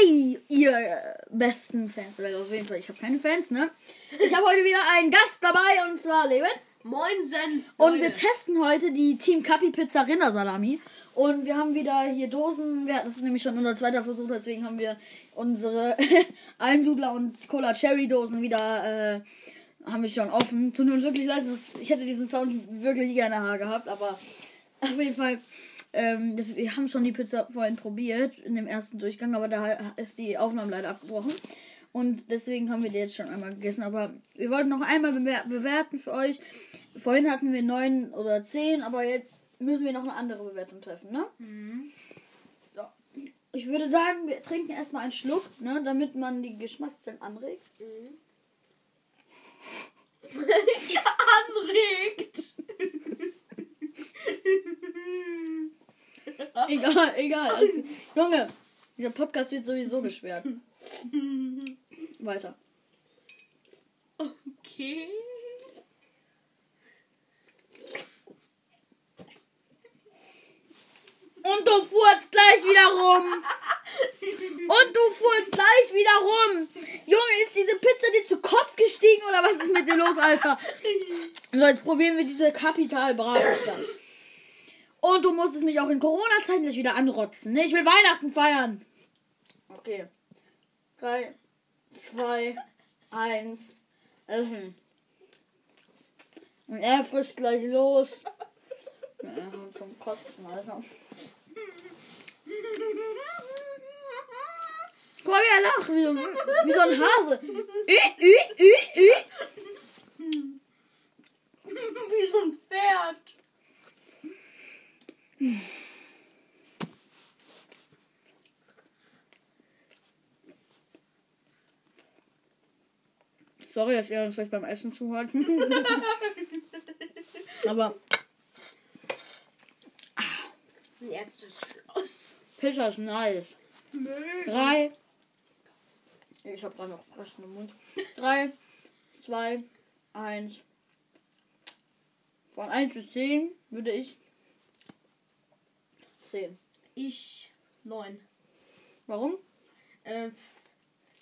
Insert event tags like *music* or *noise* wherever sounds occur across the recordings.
Hi, ihr besten Fans der Welt. Auf jeden Fall, ich habe keine Fans, ne? Ich habe heute wieder einen Gast dabei und zwar Leben. Moinsen. Und wir testen heute die Team Capi Pizza Rindersalami. Und wir haben wieder hier Dosen. Wir, das ist nämlich schon unser zweiter Versuch, deswegen haben wir unsere *laughs* Almdudler und Cola Cherry Dosen wieder äh, haben wir schon offen. Tut uns wirklich leid, das- ich hätte diesen Sound wirklich gerne gehabt, aber auf jeden Fall. Ähm, das, wir haben schon die Pizza vorhin probiert in dem ersten Durchgang, aber da ist die Aufnahme leider abgebrochen. Und deswegen haben wir die jetzt schon einmal gegessen. Aber wir wollten noch einmal bewer bewerten für euch. Vorhin hatten wir neun oder zehn, aber jetzt müssen wir noch eine andere Bewertung treffen, ne? So. Ich würde sagen, wir trinken erstmal einen Schluck, ne, damit man die Geschmackszellen anregt. *laughs* ja, anregt. *laughs* Egal, egal. Gut. *laughs* Junge, dieser Podcast wird sowieso gesperrt. Weiter. Okay. Und du furzt gleich wieder rum. Und du furzt gleich wieder rum. Junge, ist diese Pizza dir zu Kopf gestiegen oder was ist mit dir los, Alter? So, jetzt probieren wir diese Kapital Bra-Pizza. Und du musstest mich auch in Corona-Zeiten gleich wieder anrotzen. Ne? Ich will Weihnachten feiern. Okay. Drei, zwei, eins. öffnen. Und er frisst gleich los. Ja, zum Kotzen, Alter. Guck mal, wie er lacht. Wie so, wie so ein Hase. Wie so ein Pferd. Sorry, dass ihr uns vielleicht beim Essen zuhört. *laughs* Aber Jetzt ist Schluss. Pizza ist nice. Drei. Ich habe gerade noch Fressen im Mund. *laughs* Drei, zwei, eins. Von 1 bis 10 würde ich 10. Ich neun. Warum? Äh,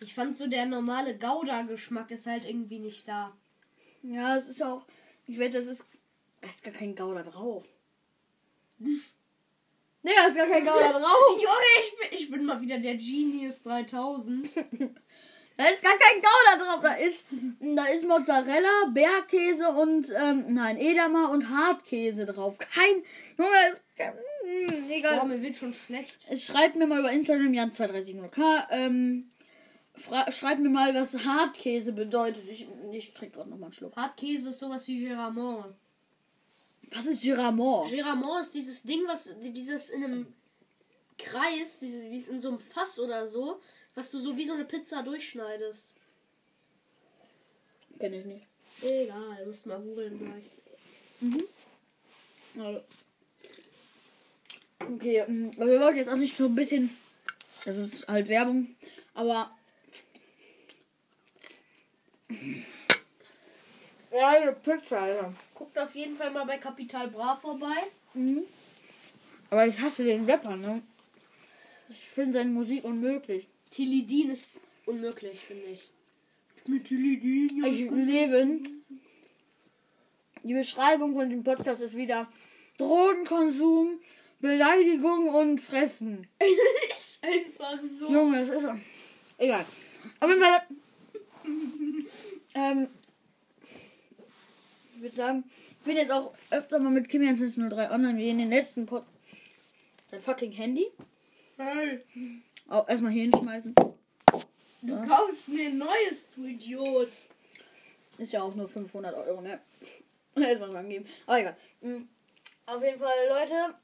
ich fand so der normale Gouda-Geschmack ist halt irgendwie nicht da. Ja, es ist auch. Ich wette, es ist. Da ist gar kein Gouda drauf. *laughs* Nee, da ist gar kein Gouda drauf. *laughs* Junge, ich bin, ich bin mal wieder der Genius 3000. *laughs* Da ist gar kein Gouda drauf. Da ist, da ist Mozzarella, Bergkäse und, ähm, nein, Edamer und Hartkäse drauf. Kein, Junge, das ist kein, hm, Boah, egal. mir wird schon schlecht. Schreibt mir mal über Instagram, Jan230k, ähm, schreibt mir mal, was Hartkäse bedeutet. Ich, ich trinke gerade nochmal einen Schluck. Hartkäse ist sowas wie Geramont. Was ist Giramont? Geramont ist dieses Ding, was dieses in einem Kreis, dieses, dieses in so einem Fass oder so, was du so wie so eine Pizza durchschneidest. Kenn ich nicht. Egal, du musst mal googeln gleich. Also. Okay, ähm, aber wir wollten jetzt auch nicht so ein bisschen. Das ist halt Werbung. Aber. Ja, Pizza, Alter. Guckt auf jeden Fall mal bei Capital Bra vorbei. Mhm. Aber ich hasse den Rapper, ne? Ich finde seine Musik unmöglich. Tilidin ist unmöglich, finde ich. Mit Tilidin, Ich lebe. Die Beschreibung von dem Podcast ist wieder Drogenkonsum, Beleidigung und Fressen. *laughs* ist einfach so. Junge, das ist so. Egal. Fall. *laughs* Ähm, ich würde sagen, ich bin jetzt auch öfter mal mit Kimi 103 online wie in den letzten Pod. Dein fucking Handy. Hey, Auch erstmal hier hinschmeißen. du kaufst mir ein neues, du Idiot. Ist ja auch nur 500 Euro, ne? *laughs* Erstmal dran geben. Aber egal. Mhm. Auf jeden Fall, Leute.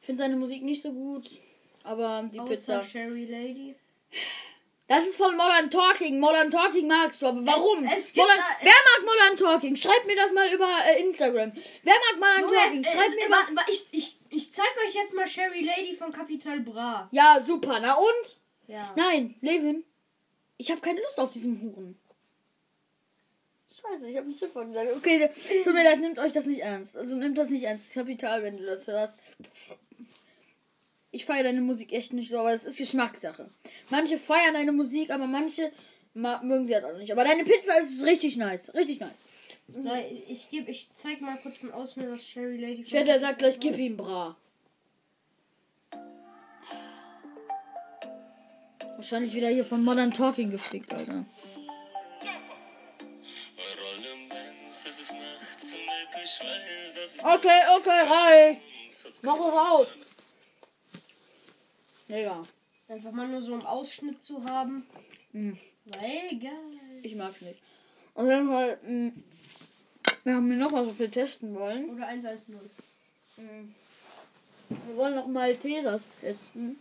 Ich finde seine Musik nicht so gut. Aber die Außer Pizza. Sherry Lady. Das ist von Modern Talking. Modern Talking magst du, aber warum? es gibt Modern, da- wer mag Modern Talking? Schreibt mir das mal über äh, Instagram. Wer mag Modern Junge, Talking? es, Schreibt es, mir mal. wa- wa- ich, ich, ich zeig euch jetzt mal Sherry Lady von Capital Bra. Ja, super. Na und? Ja. Nein, Levin. Ich habe keine Lust auf diesen Huren. Scheiße, ich habe ein Schiff gesagt. Okay, tut mir leid, nehmt euch das nicht ernst. Also nehmt das nicht ernst. Kapital, wenn du das hörst. Ich feiere deine Musik echt nicht so, aber es ist Geschmackssache. Manche feiern deine Musik, aber manche ma- mögen sie halt auch nicht. Aber deine Pizza ist richtig nice. Richtig nice. So, ich gebe, ich zeig mal kurz einen Ausschnitt aus Cherry Lady. Ich wette, er sagt gleich, gib ihm bra. Wahrscheinlich wieder hier von Modern Talking gefickt, Alter. Okay, okay, reicht. Mach es aus. Digga, Einfach mal nur so einen Ausschnitt zu haben. Hm. War egal. ich mag's nicht. Auf jeden Fall, mh, wir haben hier noch was, was wir testen wollen. Oder 110. Wir wollen noch mal Tesas testen.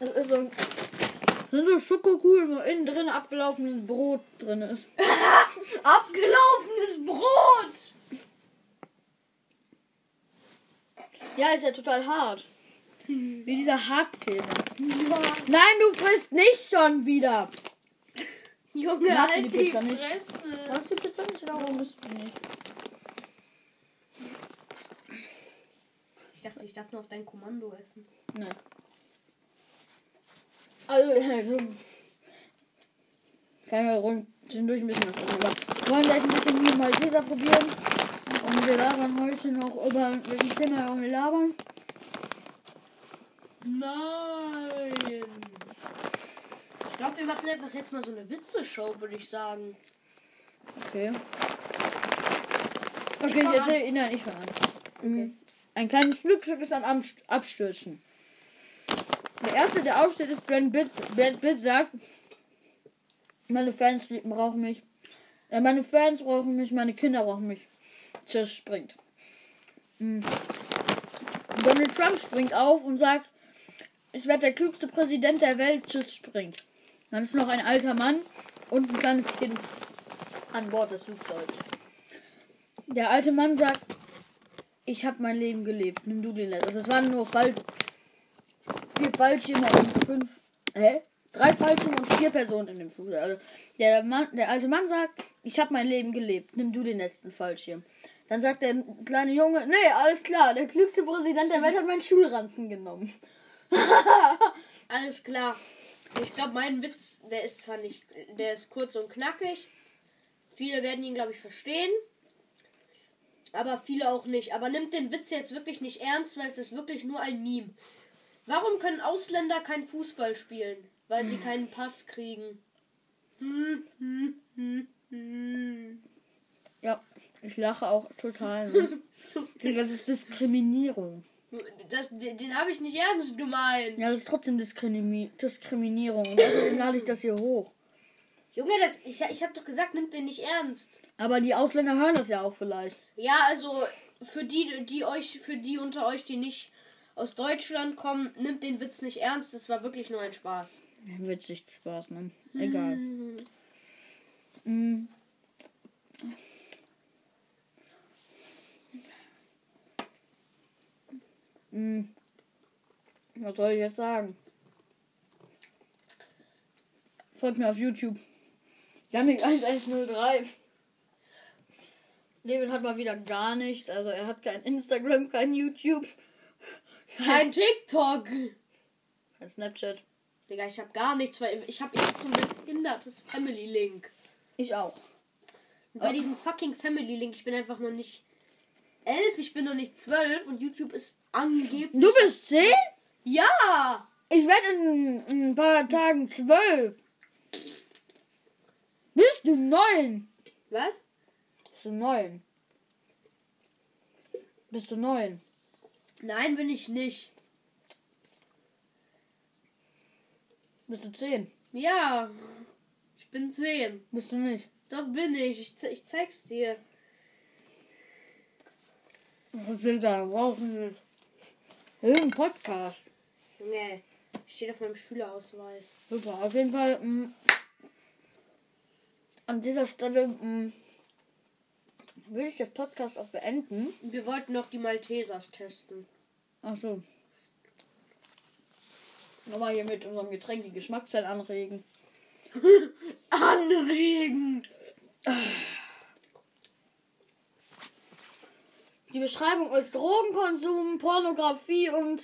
Das ist so, das sind so Schokokugeln, wo innen drin abgelaufenes Brot drin ist. *laughs* Abgelaufenes Brot! Ja, ist ja total hart. Wie dieser Hartkäse. Nein, du frisst nicht schon wieder. Junge, Mag halt die die Pizza nicht. Fresse. Hast du Pizza nicht oder warum isst du nicht? Ich dachte, ich darf nur auf dein Kommando essen. Nein. Also, also kann ja rund zwischendurch ein bisschen was essen. Aber wir wollen gleich ein bisschen hier mal Pizza probieren. Und wir labern heute noch über welches Thema wollen wir labern. Nein! Ich glaube, wir machen einfach jetzt mal so eine Witzeshow, würde ich sagen. Okay. Okay, ich erzähle. Nein, ich fange an. Mhm. Ein kleines Flugzeug ist am Abst- Abstürzen. Der erste, der aufsteht, ist Brand Pitt. Brand Pitt sagt, meine Fans lieben- brauchen mich. Äh, meine Fans brauchen mich, meine Kinder brauchen mich. Tschüss, springt. Mhm. Donald Trump springt auf und sagt, ich werde der klügste Präsident der Welt. Tschüss, springt. Dann ist noch ein alter Mann und ein kleines Kind an Bord des Flugzeugs. Der alte Mann sagt, ich habe mein Leben gelebt, nimm du den letzten. Also es waren nur Fall vier Fallschirme und fünf, hä? Drei Fallschirme und vier Personen in dem Flugzeug. Also der, Mann, der alte Mann sagt, ich habe mein Leben gelebt, nimm du den letzten Fallschirm. Dann sagt der kleine Junge, nee, alles klar, der klügste Präsident der Welt hat meinen Schulranzen genommen. *laughs* Alles klar. Ich glaube, mein Witz, der ist zwar nicht, der ist kurz und knackig. Viele werden ihn, glaube ich, verstehen. Aber viele auch nicht. Aber nimmt den Witz jetzt wirklich nicht ernst, weil es ist wirklich nur ein Meme. Warum können Ausländer kein Fußball spielen? Weil sie keinen Pass kriegen. Ja, ich lache auch total. Ne? *laughs* das ist Diskriminierung. Das, den den habe ich nicht ernst gemeint. Ja, das ist trotzdem Diskrimi Diskriminierung. Deswegen *laughs* lade ich das hier hoch. Junge, das, ich, ich habe doch gesagt, nimmt den nicht ernst. Aber die Ausländer hören das ja auch vielleicht. Ja, also für die, die euch, für die unter euch, die nicht aus Deutschland kommen, nimmt den Witz nicht ernst. Das war wirklich nur ein Spaß. Ja, Witzig, Spaß, ne? Egal. Mm. Mm. Was soll ich jetzt sagen? Folgt mir auf YouTube. Janik 1103. Levin hat mal wieder gar nichts. Also er hat kein Instagram, kein YouTube, Kein TikTok. kein Snapchat. Digga, ich habe gar nichts, weil ich habe ich hab so ein behindertes Family Link. Ich auch. Und bei diesem fucking Family Link, ich bin einfach noch nicht elf, ich bin noch nicht zwölf und YouTube ist angeblich. Du bist 10? Ja! Ich werde in, in ein paar Tagen zwölf. Bist du neun? Was? Bist du neun? Bist du neun? Nein, bin ich nicht. Bist du zehn? Ja. Ich bin zehn. Bist du nicht? Doch bin ich. Ich, ich zeig's dir. Was will da? Du nicht. Irgendein Podcast. Junge, steht auf meinem Schülerausweis. Super. Auf jeden Fall. Mh, an dieser Stelle mh, will ich das Podcast auch beenden. Wir wollten noch die Maltesers testen. Ach so. Nochmal hier mit unserem Getränk die Geschmackszellen anregen. *laughs* Anregen! *sighs* Die Beschreibung ist Drogenkonsum, Pornografie und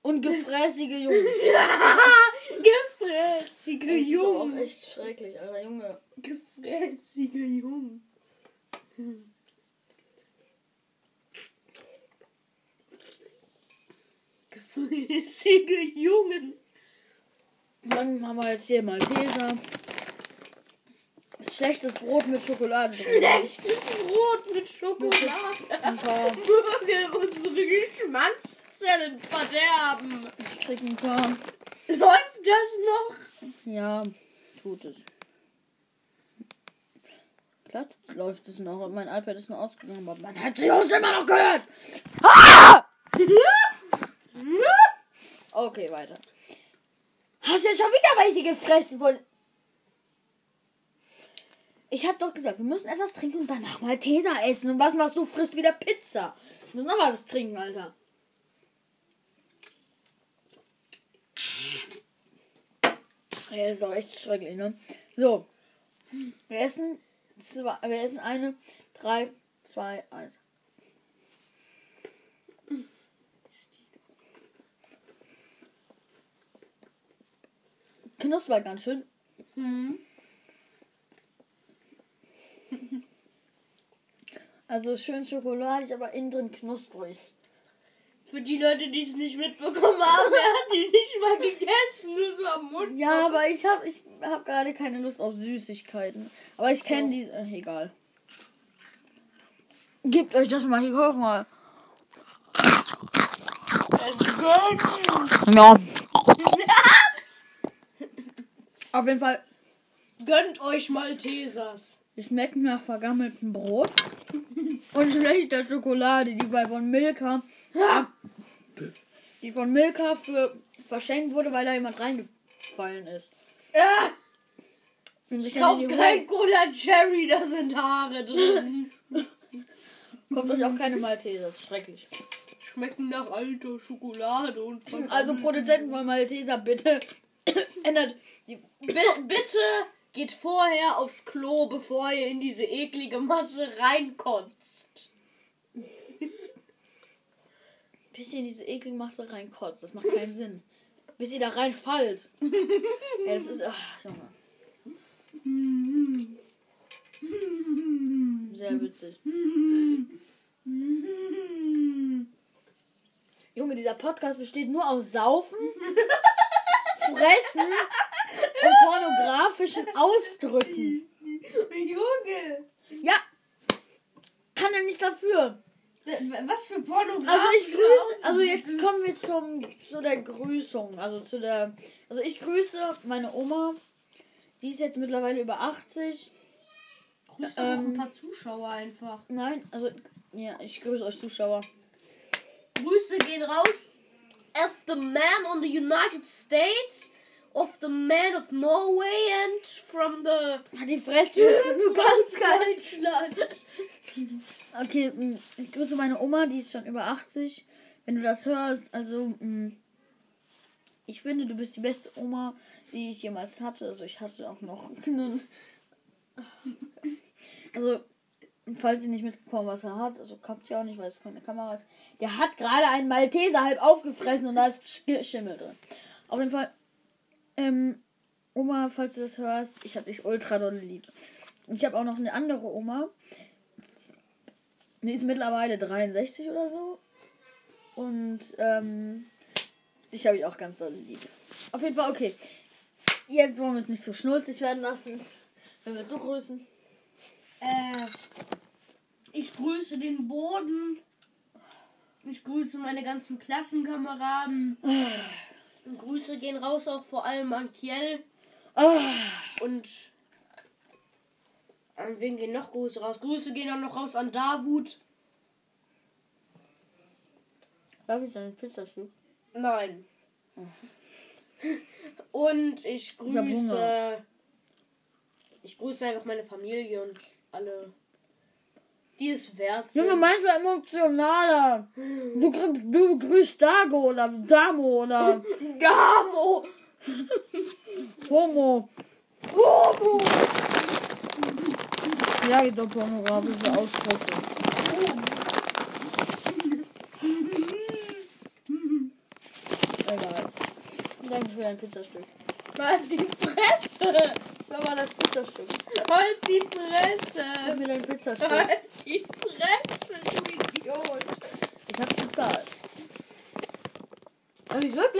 Und gefräßige Jungen. *laughs* Gefräßige Das ist auch Jungen. echt schrecklich, Alter, Junge. Gefräßige Jungen. Gefräßige Jungen. Dann haben wir jetzt hier Malteser. Schlechtes Brot mit Schokolade. Schlechtes Brot mit Schokolade. *laughs* Möge unsere Geschmackszellen verderben. ich krieg ein paar. Läuft das noch? Ja, tut es. Glatt läuft es noch und mein iPad ist nur ausgegangen, aber man hat sie uns immer noch gehört. Ah! *laughs* Okay, weiter. Hast ja schon wieder welche gefressen von. Ich hab doch gesagt, wir müssen etwas trinken und danach mal Tesa essen. Und was machst du? Frisst wieder Pizza. Ich muss noch mal was trinken, Alter. Ja, ist auch echt schrecklich, ne? So. Wir essen zwei, wir essen eine, drei, zwei, eins. Knuspert ganz schön. Also schön schokoladig, aber innen drin knusprig. Für die Leute, die es nicht mitbekommen haben, er hat die nicht mal gegessen, nur so am Mund. Ja, aber ich habe ich hab gerade keine Lust auf Süßigkeiten. Aber ich kenne die. Äh, egal. Gebt euch das mal hier, guck mal. Es gönnt, Ja. *laughs* Auf jeden Fall, gönnt euch Maltesers. Die schmecken nach vergammeltem Brot und schlechter Schokolade, die bei von Milka, die von Milka für verschenkt wurde, weil da jemand reingefallen ist. Ja, sich kauft kein Cola Cherry, da sind Haare drin. Kauft euch auch keine Malteser, das ist schrecklich. Schmecken nach alter Schokolade und Also Produzenten von Malteser, bitte *coughs* ändert die Bi bitte geht vorher aufs Klo, bevor ihr in diese eklige Masse reinkotzt. *laughs* bis ihr in diese eklige Masse reinkotzt. Das macht keinen Sinn. Bis ihr da reinfallt. *laughs* ja, das ist. Ach, Junge. Sehr witzig. Junge, dieser Podcast besteht nur aus Saufen, *laughs* Fressen und pornografischen Ausdrücken. Junge! Ja, kann er nicht dafür. Was für Pornografie? Also ich grüße, also jetzt kommen wir zum zu der Grüßung, also zu der, also ich grüße meine Oma, die ist jetzt mittlerweile über 80. Grüß doch ähm, auch ein paar Zuschauer einfach. Nein, also ja, ich grüße euch Zuschauer. Grüße gehen raus of the man on the United States, of the man of Norway and from the Hat die Fresse, du kannst gar nicht. Deutschland. *laughs* Okay, ich grüße meine Oma, die ist schon über 80. Wenn du das hörst, also mh, ich finde, du bist die beste Oma, die ich jemals hatte. Also ich hatte auch noch *laughs* einen. Also, falls ihr nicht mitbekommen, was er hat, also habt ihr auch nicht, weil es keine Kamera ist. Der hat gerade einen Malteser halb aufgefressen und da ist Sch- Schimmel drin. Auf jeden Fall, ähm, Oma, falls du das hörst, ich hab dich ultra doll lieb. Und ich habe auch noch eine andere Oma. Die ist mittlerweile 63 oder so. Und ähm, dich habe ich auch ganz doll lieb. Auf jeden Fall, okay. Jetzt wollen wir es nicht so schnulzig werden lassen. Wenn wir es so grüßen. Äh, ich grüße den Boden. Ich grüße meine ganzen Klassenkameraden. *sighs* Grüße gehen raus auch vor allem an Kiel. Ah, Und an wen gehen noch Grüße raus? Grüße gehen auch noch raus an Davut. darf ich deine Pizza stück? Nein. *laughs* Und ich grüße. Ich grüße einfach meine Familie und alle, die es wert. Junge, meins war emotionaler. Du, du grüßt Dago oder Damo oder *laughs* Gamo! Homo. Homo! Ja, gibt doch pornografische Ausdrücke. Danke für dein Pizzastück. Halt die Fresse! War das Pizzastück. Halt die Fresse! mir dein Pizzastück. Halt Fresse, du Idiot! Ich hab bezahlt. Hab ich wirklich?